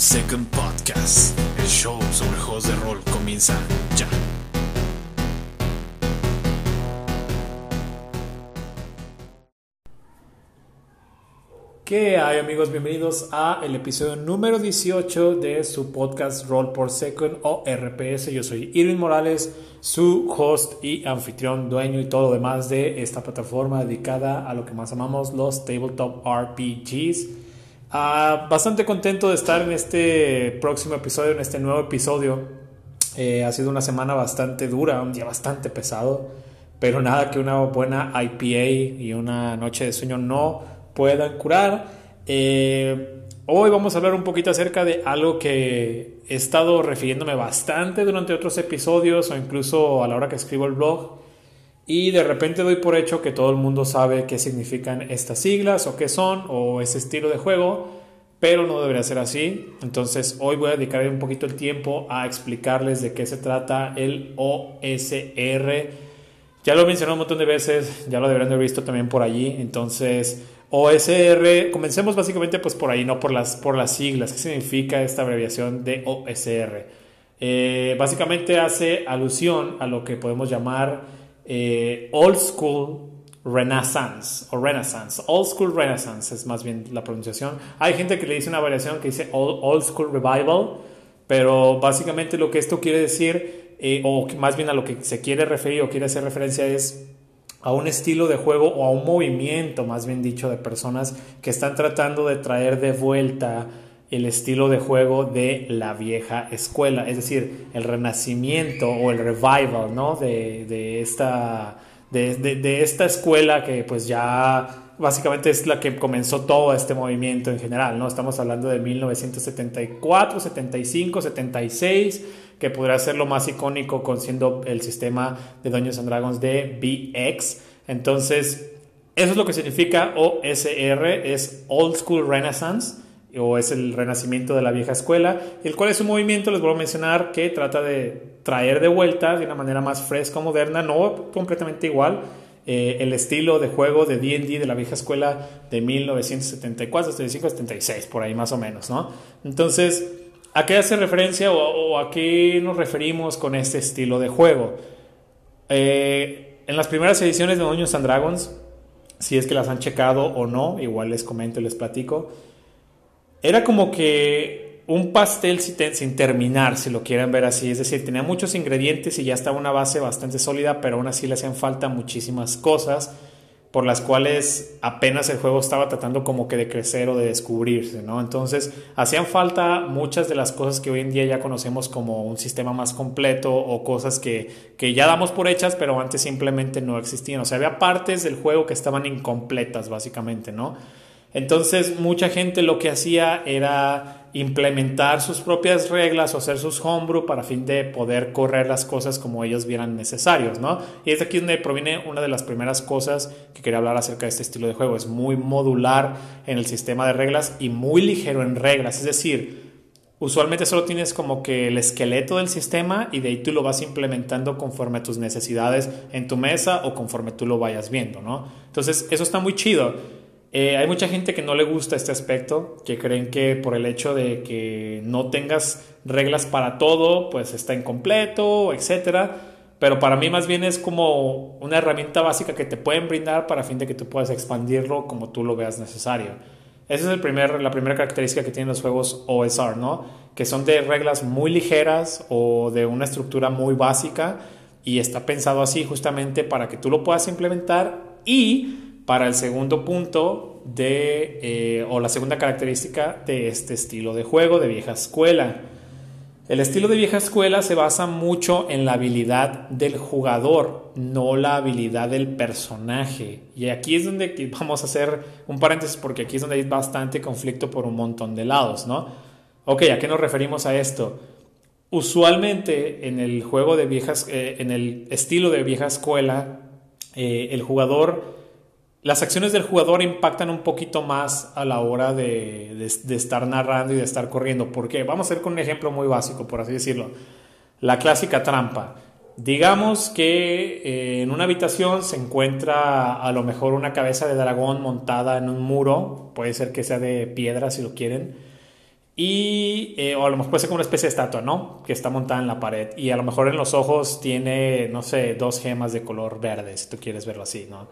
Second Podcast. El show sobre juegos de rol comienza ya. ¿Qué hay amigos? Bienvenidos a el episodio número 18 de su podcast Roll por Second o RPS. Yo soy Irving Morales, su host y anfitrión, dueño y todo lo demás de esta plataforma dedicada a lo que más amamos, los tabletop RPGs. Ah, bastante contento de estar en este próximo episodio, en este nuevo episodio. Eh, ha sido una semana bastante dura, un día bastante pesado, pero nada que una buena IPA y una noche de sueño no puedan curar. Eh, hoy vamos a hablar un poquito acerca de algo que he estado refiriéndome bastante durante otros episodios o incluso a la hora que escribo el blog. Y de repente doy por hecho que todo el mundo sabe qué significan estas siglas o qué son o ese estilo de juego, pero no debería ser así. Entonces hoy voy a dedicar un poquito el tiempo a explicarles de qué se trata el OSR. Ya lo mencioné un montón de veces, ya lo deberían haber visto también por allí. Entonces, OSR, comencemos básicamente pues por ahí, no por las, por las siglas. ¿Qué significa esta abreviación de OSR? Eh, básicamente hace alusión a lo que podemos llamar eh, Old School Renaissance o Renaissance. Old School Renaissance es más bien la pronunciación. Hay gente que le dice una variación que dice Old, School Revival, pero básicamente lo que esto quiere decir, eh, o más bien a lo que se quiere referir o quiere hacer referencia es a un estilo de juego o a un movimiento, más bien dicho, de personas que están tratando de traer de vuelta el estilo de juego de la vieja escuela, es decir, el renacimiento o el revival, ¿no? De, esta, de, esta escuela que pues ya básicamente es la que comenzó todo este movimiento en general, ¿no? Estamos hablando de 1974, 75, 76, que podría ser lo más icónico con siendo el sistema de Dungeons and Dragons de BX. Entonces, eso es lo que significa OSR, es Old School Renaissance o es el renacimiento de la vieja escuela, el cual es un movimiento, les vuelvo a mencionar, que trata de traer de vuelta de una manera más fresca, moderna, no completamente igual, eh, el estilo de juego de D&D de la vieja escuela de 1974, 75, 76, por ahí más o menos, ¿no? Entonces, ¿A qué hace referencia o, a qué nos referimos con este estilo de juego? Eh, en las primeras ediciones de Dungeons and Dragons, si es que las han checado o no, igual les comento y les platico, era como que un pastel sin terminar, si lo quieren ver así. Es decir, tenía muchos ingredientes y ya estaba una base bastante sólida, pero aún así le hacían falta muchísimas cosas por las cuales apenas el juego estaba tratando como que de crecer o de descubrirse, ¿no? Entonces hacían falta muchas de las cosas que hoy en día ya conocemos como un sistema más completo o cosas que, que ya damos por hechas, pero antes simplemente no existían. O sea, había partes del juego que estaban incompletas, básicamente, ¿no? Entonces mucha gente lo que hacía era implementar sus propias reglas o hacer sus homebrew para fin de poder correr las cosas como ellos vieran necesarios, ¿no? Y es aquí donde proviene una de las primeras cosas que quería hablar acerca de este estilo de juego. Es muy modular en el sistema de reglas y muy ligero en reglas, es decir, usualmente solo tienes como que el esqueleto del sistema y de ahí tú lo vas implementando conforme a tus necesidades en tu mesa o conforme tú lo vayas viendo, ¿no? Entonces, eso está muy chido. Eh, hay mucha gente que no le gusta este aspecto, que creen que por el hecho de que no tengas reglas para todo, pues está incompleto, etc. Pero para mí más bien es como una herramienta básica que te pueden brindar para fin de que tú puedas expandirlo como tú lo veas necesario. Esa es el primer, la primera característica que tienen los juegos OSR, ¿no? Que son de reglas muy ligeras o de una estructura muy básica y está pensado así justamente para que tú lo puedas implementar y para el segundo punto de, eh, o la segunda característica de este estilo de juego de vieja escuela. El estilo de vieja escuela se basa mucho en la habilidad del jugador, no la habilidad del personaje. Y aquí es donde vamos a hacer un paréntesis porque aquí es donde hay bastante conflicto por un montón de lados, ¿no? Ok, ¿a qué nos referimos a esto? Usualmente en el juego de viejas, eh, en el estilo de vieja escuela, eh, el jugador las acciones del jugador impactan un poquito más a la hora de, estar narrando y de estar corriendo. Porque vamos a hacer con un ejemplo muy básico, por así decirlo. La clásica trampa. Digamos que eh, en una habitación se encuentra a lo mejor una cabeza de dragón montada en un muro, puede ser que sea de piedra si lo quieren, Y, eh, o a lo mejor puede ser como una especie de estatua, ¿no? Que está montada en la pared. Y a lo mejor en los ojos tiene, no sé, dos gemas de color verde, si tú quieres verlo así, ¿no?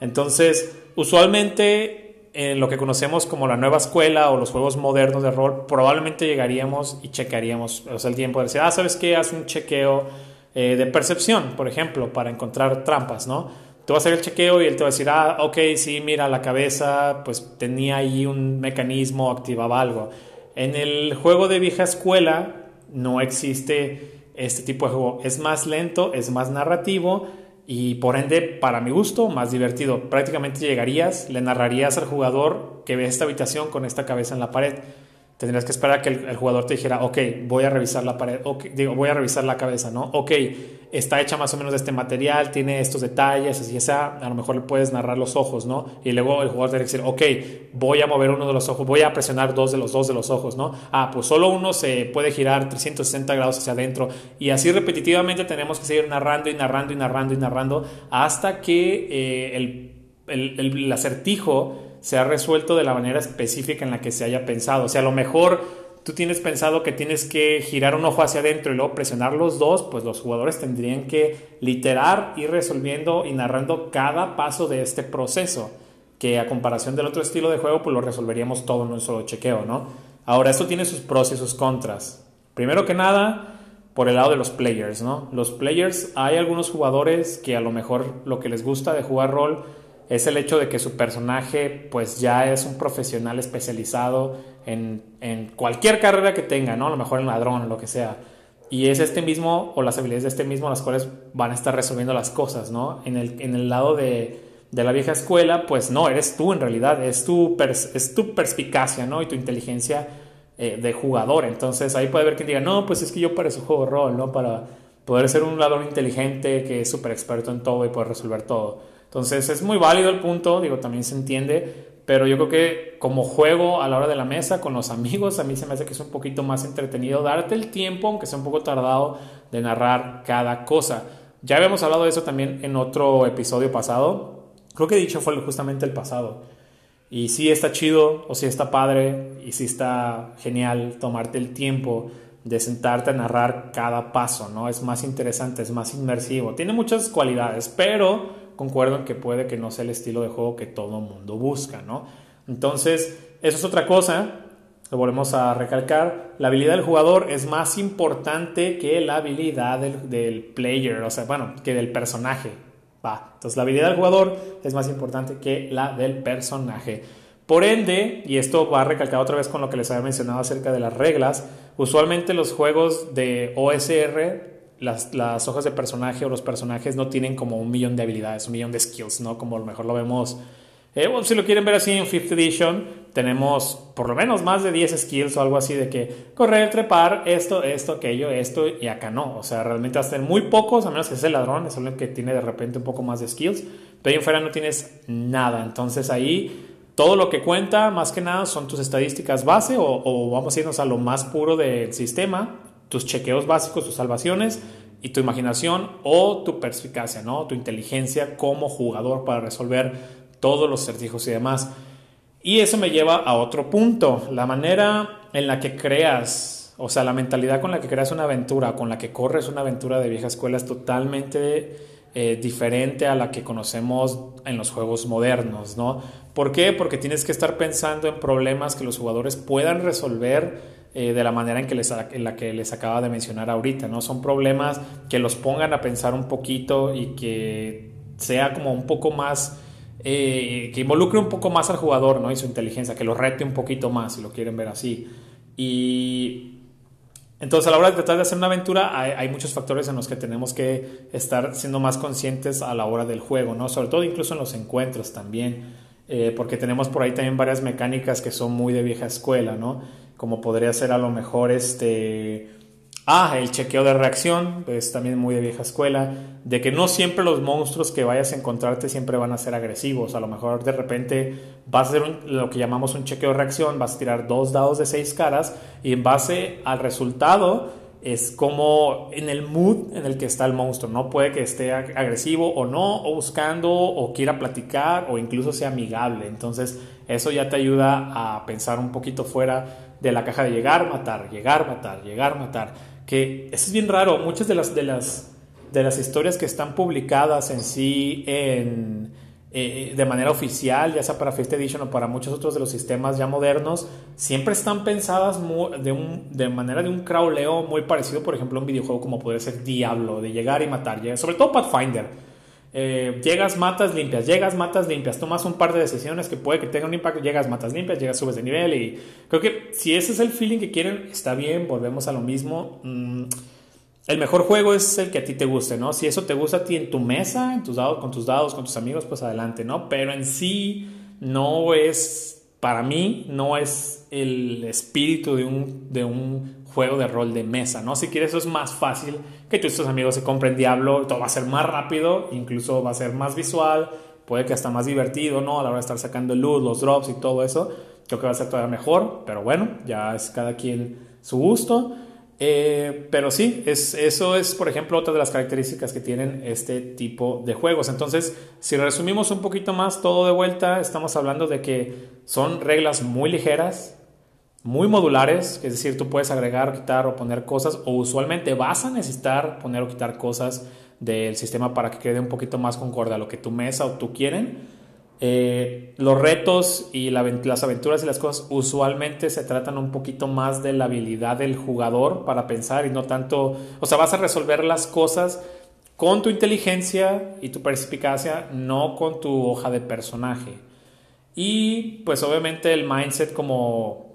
Entonces, usualmente en lo que conocemos como la nueva escuela o los juegos modernos de rol, probablemente llegaríamos y checaríamos, o sea, el tiempo de decir, ah, ¿sabes qué? Haz un chequeo eh, de percepción, por ejemplo, para encontrar trampas, ¿no? Tú vas a hacer el chequeo y él te va a decir, ah, ok, sí, mira, la cabeza, pues tenía ahí un mecanismo, activaba algo en el juego de vieja escuela no existe este tipo de juego. Es más lento, es más narrativo y por ende, para mi gusto, más divertido. Prácticamente llegarías, le narrarías al jugador que ve esta habitación con esta cabeza en la pared tendrías que esperar a que el, jugador te dijera, ok, voy a revisar la pared, digo, voy a revisar la cabeza, ¿no? Ok, está hecha más o menos de este material, tiene estos detalles, así esa, a lo mejor le puedes narrar los ojos, ¿no? Y luego el jugador tiene que decir, ok, voy a mover uno de los ojos, voy a presionar dos de los dos de los ojos, ¿no? Ah, pues solo uno se puede girar 360 grados hacia adentro y así repetitivamente tenemos que seguir narrando y narrando y narrando y narrando hasta que eh, el, el acertijo se ha resuelto de la manera específica en la que se haya pensado. O sea, a lo mejor tú tienes pensado que tienes que girar un ojo hacia adentro y luego presionar los dos, pues los jugadores tendrían que literar, ir resolviendo y narrando cada paso de este proceso, que a comparación del otro estilo de juego, pues lo resolveríamos todo en un solo chequeo, ¿no? Ahora, esto tiene sus pros y sus contras. Primero que nada, por el lado de los players, ¿no? Los players, hay algunos jugadores que a lo mejor lo que les gusta de jugar rol es el hecho de que su personaje pues ya es un profesional especializado en, cualquier carrera que tenga, ¿no? A lo mejor en ladrón lo que sea. Y es este mismo, o las habilidades de este mismo, las cuales van a estar resolviendo las cosas, ¿no? En el, en el lado de, la vieja escuela, pues no, eres tú en realidad, es tu, es tu perspicacia, ¿no? Y tu inteligencia eh, de jugador. Entonces ahí puede haber quien diga, no, pues es que yo para eso juego rol, ¿no? Para poder ser un ladrón inteligente que es súper experto en todo y poder resolver todo. Entonces es muy válido el punto, digo, también se entiende, pero yo creo que como juego a la hora de la mesa con los amigos, a mí se me hace que es un poquito más entretenido darte el tiempo, aunque sea un poco tardado, de narrar cada cosa. Ya habíamos hablado de eso también en otro episodio pasado. Creo que dicho fue justamente el pasado. Y sí está chido, o sí está padre, y sí está genial tomarte el tiempo de sentarte a narrar cada paso, ¿no? Es más interesante, es más inmersivo. Tiene muchas cualidades, pero concuerdo en que puede que no sea el estilo de juego que todo mundo busca, ¿no? Entonces, eso es otra cosa, lo volvemos a recalcar, la habilidad del jugador es más importante que la habilidad del, player, o sea, bueno, que del personaje, va. Entonces, la habilidad del jugador es más importante que la del personaje. Por ende, y esto va a recalcar otra vez con lo que les había mencionado acerca de las reglas, usualmente los juegos de OSR las, hojas de personaje o los personajes no tienen como un millón de habilidades, un millón de skills, ¿no? Como a lo mejor lo vemos. Eh, si lo quieren ver así en Fifth Edition, tenemos por lo menos más de 10 skills o algo así de que correr, trepar, esto, esto, aquello, esto, y acá no. O sea, realmente hasta en muy pocos, a menos que sea el ladrón, es el que tiene de repente un poco más de skills, pero ahí en fuera no tienes nada. Entonces ahí todo lo que cuenta, más que nada, son tus estadísticas base o, o vamos a irnos a lo más puro del sistema tus chequeos básicos, tus salvaciones y tu imaginación o tu perspicacia, ¿no? Tu inteligencia como jugador para resolver todos los certijos y demás. Y eso me lleva a otro punto, la manera en la que creas, o sea, la mentalidad con la que creas una aventura, con la que corres una aventura de vieja escuela es totalmente eh, diferente a la que conocemos en los juegos modernos, ¿no? ¿Por qué? Porque tienes que estar pensando en problemas que los jugadores puedan resolver eh, de la manera en, que les, en la que les acaba de mencionar ahorita, ¿no? Son problemas que los pongan a pensar un poquito y que sea como un poco más, eh, que involucre un poco más al jugador, ¿no? Y su inteligencia, que lo rete un poquito más, si lo quieren ver así. Y entonces a la hora de tratar de hacer una aventura hay, muchos factores en los que tenemos que estar siendo más conscientes a la hora del juego, ¿no? Sobre todo incluso en los encuentros también, eh, porque tenemos por ahí también varias mecánicas que son muy de vieja escuela, ¿no? Como podría ser a lo mejor este... Ah, el chequeo de reacción, es también muy de vieja escuela, de que no siempre los monstruos que vayas a encontrarte siempre van a ser agresivos. A lo mejor de repente vas a hacer lo que llamamos un chequeo de reacción, vas a tirar dos dados de seis caras y en base al resultado es como en el mood en el que está el monstruo. No puede que esté agresivo o no, o buscando, o quiera platicar, o incluso sea amigable. Entonces, eso ya te ayuda a pensar un poquito fuera de la caja de llegar, matar, llegar, matar, llegar, matar. Que eso es bien raro. Muchas de las, de las, de las historias que están publicadas en sí en, eh, de manera oficial, ya sea para Fifth Edition o para muchos otros de los sistemas ya modernos, siempre están pensadas de, un, de manera de un crawleo muy parecido, por ejemplo, a un videojuego como podría ser Diablo, de llegar y matar, sobre todo Pathfinder eh, llegas, matas, limpias, llegas, matas, limpias, tomas un par de decisiones que puede que tengan un impacto, llegas, matas, limpias, llegas, subes de nivel y creo que si ese es el feeling que quieren, está bien, volvemos a lo mismo. Mm, el mejor juego es el que a ti te guste, ¿no? Si eso te gusta a ti en tu mesa, en tus dados, con tus dados, con tus amigos, pues adelante, ¿no? Pero en sí no es, para mí, no es el espíritu de un, de un juego de rol de mesa, ¿no? Si quieres eso es más fácil que tú y tus amigos se compren Diablo, todo va a ser más rápido, incluso va a ser más visual, puede que hasta más divertido, ¿no? A la hora de estar sacando loot, los drops y todo eso, creo que va a ser todavía mejor, pero bueno, ya es cada quien su gusto. Eh, pero sí, es, eso es, por ejemplo, otra de las características que tienen este tipo de juegos. Entonces, si resumimos un poquito más todo de vuelta, estamos hablando de que son reglas muy ligeras, muy modulares, es decir, tú puedes agregar, quitar o poner cosas, o usualmente vas a necesitar poner o quitar cosas del sistema para que quede un poquito más concorde a lo que tu mesa o tú quieren. Eh, los retos y las aventuras y las cosas usualmente se tratan un poquito más de la habilidad del jugador para pensar y no tanto, o sea, vas a resolver las cosas con tu inteligencia y tu perspicacia, no con tu hoja de personaje. Y pues obviamente el mindset como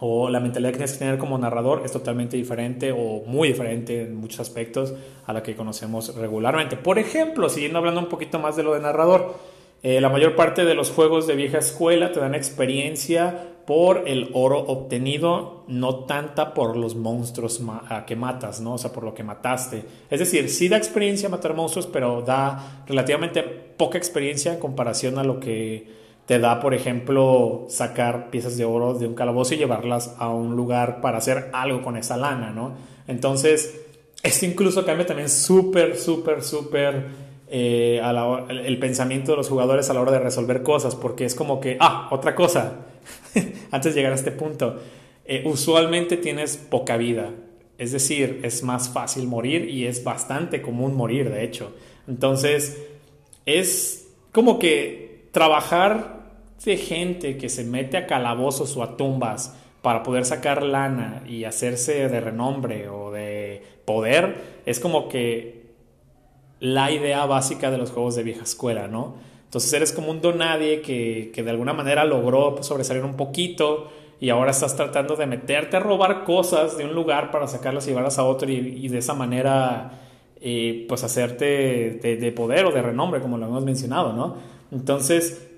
o la mentalidad que tienes que tener como narrador es totalmente diferente o muy diferente en muchos aspectos a la que conocemos regularmente. Por ejemplo, siguiendo hablando un poquito más de lo de narrador, eh, la mayor parte de los juegos de vieja escuela te dan experiencia por el oro obtenido, no tanta por los monstruos que matas, ¿no? O sea, por lo que mataste. Es decir, sí da experiencia matar monstruos, pero da relativamente poca experiencia en comparación a lo que te da, por ejemplo, sacar piezas de oro de un calabozo y llevarlas a un lugar para hacer algo con esa lana, ¿no? Entonces, esto incluso cambia también súper, súper, súper eh, el pensamiento de los jugadores a la hora de resolver cosas, porque es como que, ah, otra cosa, antes de llegar a este punto, eh, usualmente tienes poca vida, es decir, es más fácil morir y es bastante común morir, de hecho. Entonces, es como que trabajar de gente que se mete a calabozos o a tumbas para poder sacar lana y hacerse de renombre o de poder, es como que la idea básica de los juegos de vieja escuela, ¿no? Entonces eres como un donadie que, que de alguna manera logró sobresalir un poquito y ahora estás tratando de meterte a robar cosas de un lugar para sacarlas y llevarlas a otro y, de esa manera eh, pues hacerte de, poder o de renombre, como lo hemos mencionado, ¿no? Entonces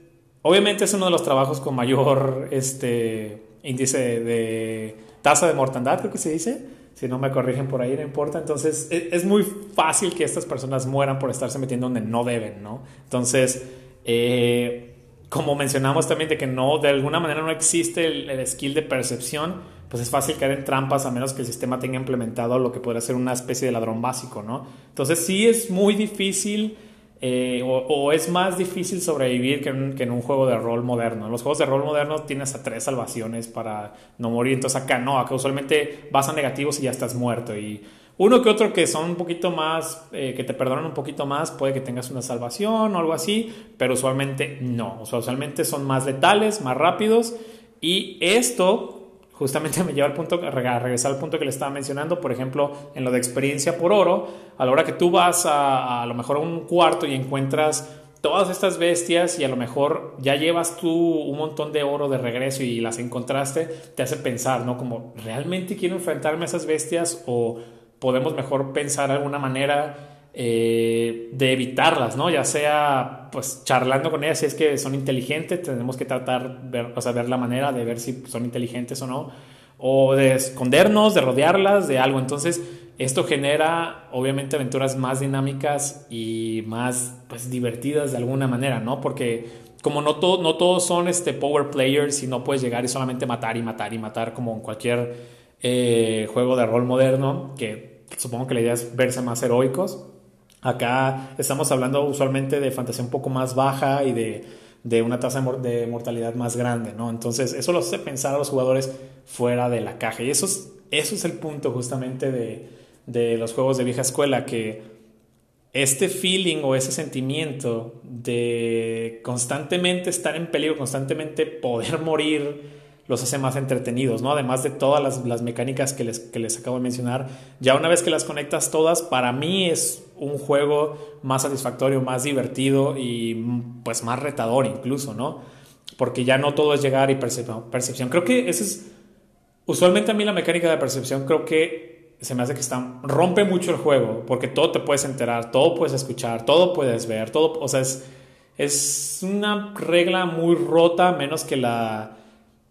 Obviamente es uno de los trabajos con mayor este, índice de tasa de mortandad, creo que se dice. Si no me corrigen por ahí, no importa. Entonces e, es, muy fácil que estas personas mueran por estarse metiendo donde no deben, ¿no? Entonces, eh, como mencionamos también de que no, de alguna manera no existe el, skill de percepción, pues es fácil caer en trampas a menos que el sistema tenga implementado lo que podría ser una especie de ladrón básico, ¿no? Entonces sí es muy difícil eh, o, es más difícil sobrevivir que en, un juego de rol moderno. En los juegos de rol moderno tienes a tres salvaciones para no morir, entonces acá no, acá usualmente vas a negativos y ya estás muerto. Y uno que otro que son un poquito más, eh, que te perdonan un poquito más, puede que tengas una salvación o algo así, pero usualmente no. Usualmente son más letales, más rápidos. Y esto justamente me lleva al punto, a regresar al punto que le estaba mencionando, por ejemplo, en lo de experiencia por oro, a la hora que tú vas a, a, lo mejor a un cuarto y encuentras todas estas bestias y a lo mejor ya llevas tú un montón de oro de regreso y las encontraste, te hace pensar, ¿no? Como, ¿realmente quiero enfrentarme a esas bestias o podemos mejor pensar alguna manera eh, de evitarlas, ¿no? Ya sea pues charlando con ellas si es que son inteligentes, tenemos que tratar, ver, o sea, ver la manera de ver si son inteligentes o no, o de escondernos, de rodearlas, de algo. Entonces, esto genera obviamente aventuras más dinámicas y más pues divertidas de alguna manera, ¿no? Porque como no, todo, no todos son este power players y no puedes llegar y solamente matar y matar y matar como en cualquier eh, juego de rol moderno, que supongo que la idea es verse más heroicos Acá estamos hablando usualmente de fantasía un poco más baja y de de una tasa de mortalidad más grande, ¿no? Entonces, eso los hace pensar a los jugadores fuera de la caja. Y eso es, eso es el punto justamente de, de los juegos de vieja escuela, que este feeling o ese sentimiento de constantemente estar en peligro, constantemente poder morir, los hace más entretenidos, ¿no? Además de todas las, mecánicas que les, que les, acabo de mencionar, ya una vez que las conectas todas, para mí es un juego más satisfactorio, más divertido y pues más retador incluso, ¿no? Porque ya no todo es llegar y percepción. Creo que ese es, usualmente a mí la mecánica de percepción creo que se me hace que está, rompe mucho el juego, porque todo te puedes enterar, todo puedes escuchar, todo puedes ver, todo, o sea, es, es una regla muy rota, menos que la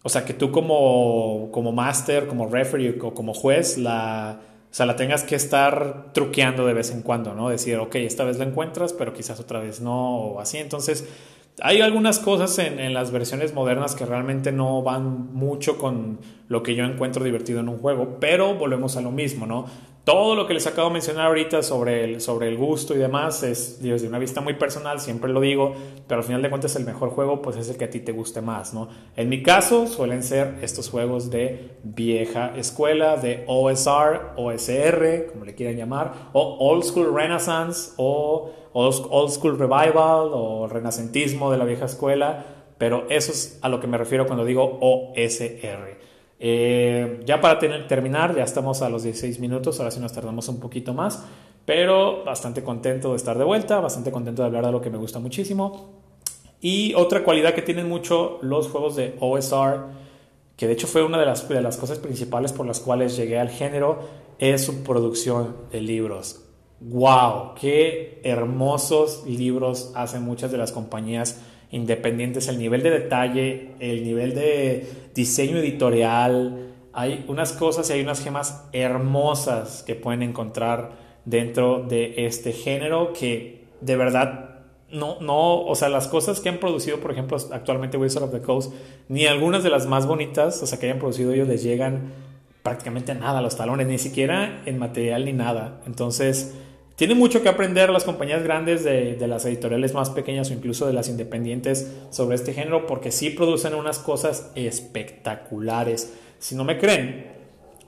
o sea, que tú como, como máster, como referee o como juez, la, o sea, la tengas que estar truqueando de vez en cuando, ¿no? Decir, ok, esta vez la encuentras, pero quizás otra vez no, o así. Entonces, hay algunas cosas en, en, las versiones modernas que realmente no van mucho con lo que yo encuentro divertido en un juego, pero volvemos a lo mismo, ¿no? Todo lo que les acabo de mencionar ahorita sobre el, sobre el gusto y demás es desde una vista muy personal, siempre lo digo, pero al final de cuentas el mejor juego pues es el que a ti te guste más, ¿no? En mi caso suelen ser estos juegos de vieja escuela, de OSR, OSR, como le quieran llamar, o Old School Renaissance, o Old School Revival, o renacentismo de la vieja escuela, pero eso es a lo que me refiero cuando digo OSR. Eh, ya para terminar, ya estamos a los 16 minutos, ahora sí nos tardamos un poquito más, pero bastante contento de estar de vuelta, bastante contento de hablar de lo que me gusta muchísimo. Y otra cualidad que tienen mucho los juegos de OSR, que de hecho fue una de las, de las cosas principales por las cuales llegué al género, es su producción de libros. ¡Wow! ¡Qué hermosos libros hacen muchas de las compañías! Independientes, el nivel de detalle, el nivel de diseño editorial. Hay unas cosas y hay unas gemas hermosas que pueden encontrar dentro de este género que de verdad no, no, o sea, las cosas que han producido, por ejemplo, actualmente Wizard of the Coast, ni algunas de las más bonitas, o sea, que hayan producido ellos les llegan prácticamente nada a los talones, ni siquiera en material ni nada. Entonces, tiene mucho que aprender las compañías grandes de, las editoriales más pequeñas o incluso de las independientes sobre este género porque sí producen unas cosas espectaculares. Si no me creen,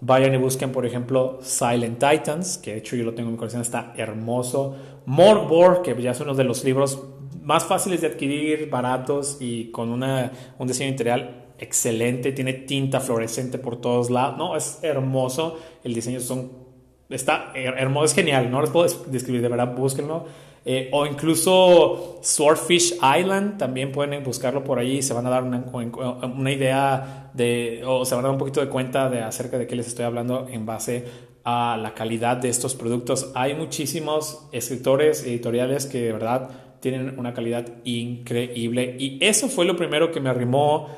vayan y busquen, por ejemplo, Silent Titans, que de hecho yo lo tengo en mi colección, está hermoso. Morgborg, que ya es uno de los libros más fáciles de adquirir, baratos y con una, un diseño interior excelente. Tiene tinta fluorescente por todos lados. No, es hermoso. El diseño son Está hermoso, es genial, no les puedo describir, de verdad, búsquenlo. Eh, o incluso Swordfish Island, también pueden buscarlo por ahí, se van a dar una, una, idea de, o se van a dar un poquito de cuenta de acerca de qué les estoy hablando en base a la calidad de estos productos. Hay muchísimos escritores editoriales que de verdad tienen una calidad increíble y eso fue lo primero que me arrimó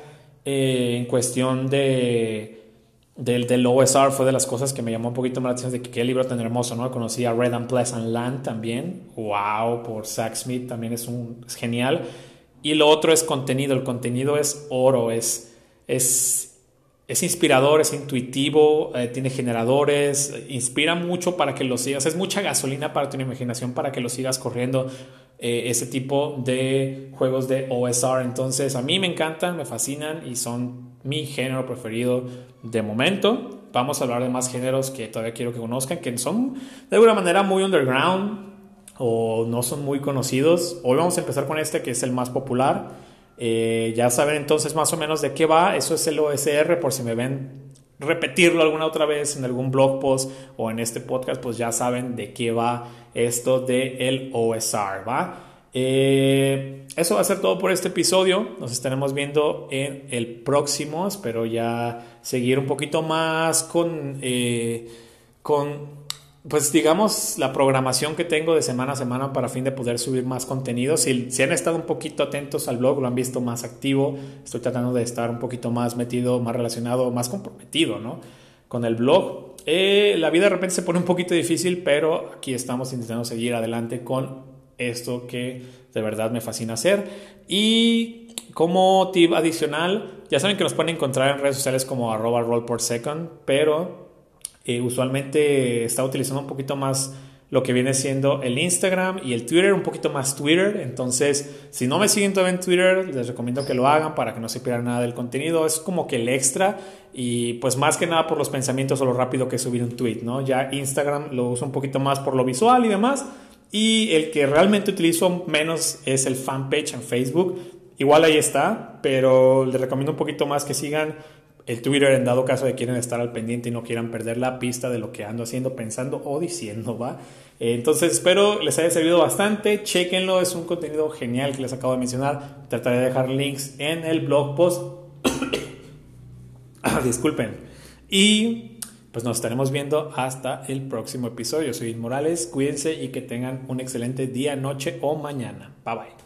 eh, en cuestión de del, del, OSR fue de las cosas que me llamó un poquito más la atención de que qué libro tan hermoso, ¿no? Conocí a Red and Pleasant Land también, wow, por Zach Smith también es, un, genial. Y lo otro es contenido, el contenido es oro, es, es, es inspirador, es intuitivo, eh, tiene generadores, inspira mucho para que lo sigas, es mucha gasolina para tu imaginación para que lo sigas corriendo. Eh, ese tipo de juegos de OSR. Entonces, a mí me encantan, me fascinan y son mi género preferido de momento. Vamos a hablar de más géneros que todavía quiero que conozcan, que son de alguna manera muy underground o no son muy conocidos. Hoy vamos a empezar con este que es el más popular. Eh, ya saben entonces más o menos de qué va. Eso es el OSR, por si me ven repetirlo alguna otra vez en algún blog post o en este podcast, pues ya saben de qué va esto de el OSR, ¿va? Eh, eso va a ser todo por este episodio. Nos estaremos viendo en el próximo. Espero ya seguir un poquito más con, eh, con pues digamos, la programación que tengo de semana a semana para fin de poder subir más contenido. Si, han estado un poquito atentos al blog, lo han visto más activo. Estoy tratando de estar un poquito más metido, más relacionado, más comprometido, ¿no? Con el blog. Eh, la vida de repente se pone un poquito difícil, pero aquí estamos intentando seguir adelante con esto que de verdad me fascina hacer. Y como tip adicional, ya saben que nos pueden encontrar en redes sociales como arroba roll por second, pero eh, usualmente está utilizando un poquito más lo que viene siendo el Instagram y el Twitter, un poquito más Twitter. Entonces, si no me siguen todavía en Twitter, les recomiendo que lo hagan para que no se pierdan nada del contenido. Es como que el extra y pues más que nada por los pensamientos o lo rápido que subir un tweet, ¿no? Ya Instagram lo uso un poquito más por lo visual y demás. Y el que realmente utilizo menos es el fanpage en Facebook. Igual ahí está, pero les recomiendo un poquito más que sigan el Twitter en dado caso de quieren estar al pendiente y no quieran perder la pista de lo que ando haciendo, pensando o diciendo, ¿va? Entonces espero les haya servido bastante, chequenlo, es un contenido genial que les acabo de mencionar, trataré de dejar links en el blog post. ah, disculpen. Y pues nos estaremos viendo hasta el próximo episodio. Soy Morales, cuídense y que tengan un excelente día, noche o mañana. Bye bye.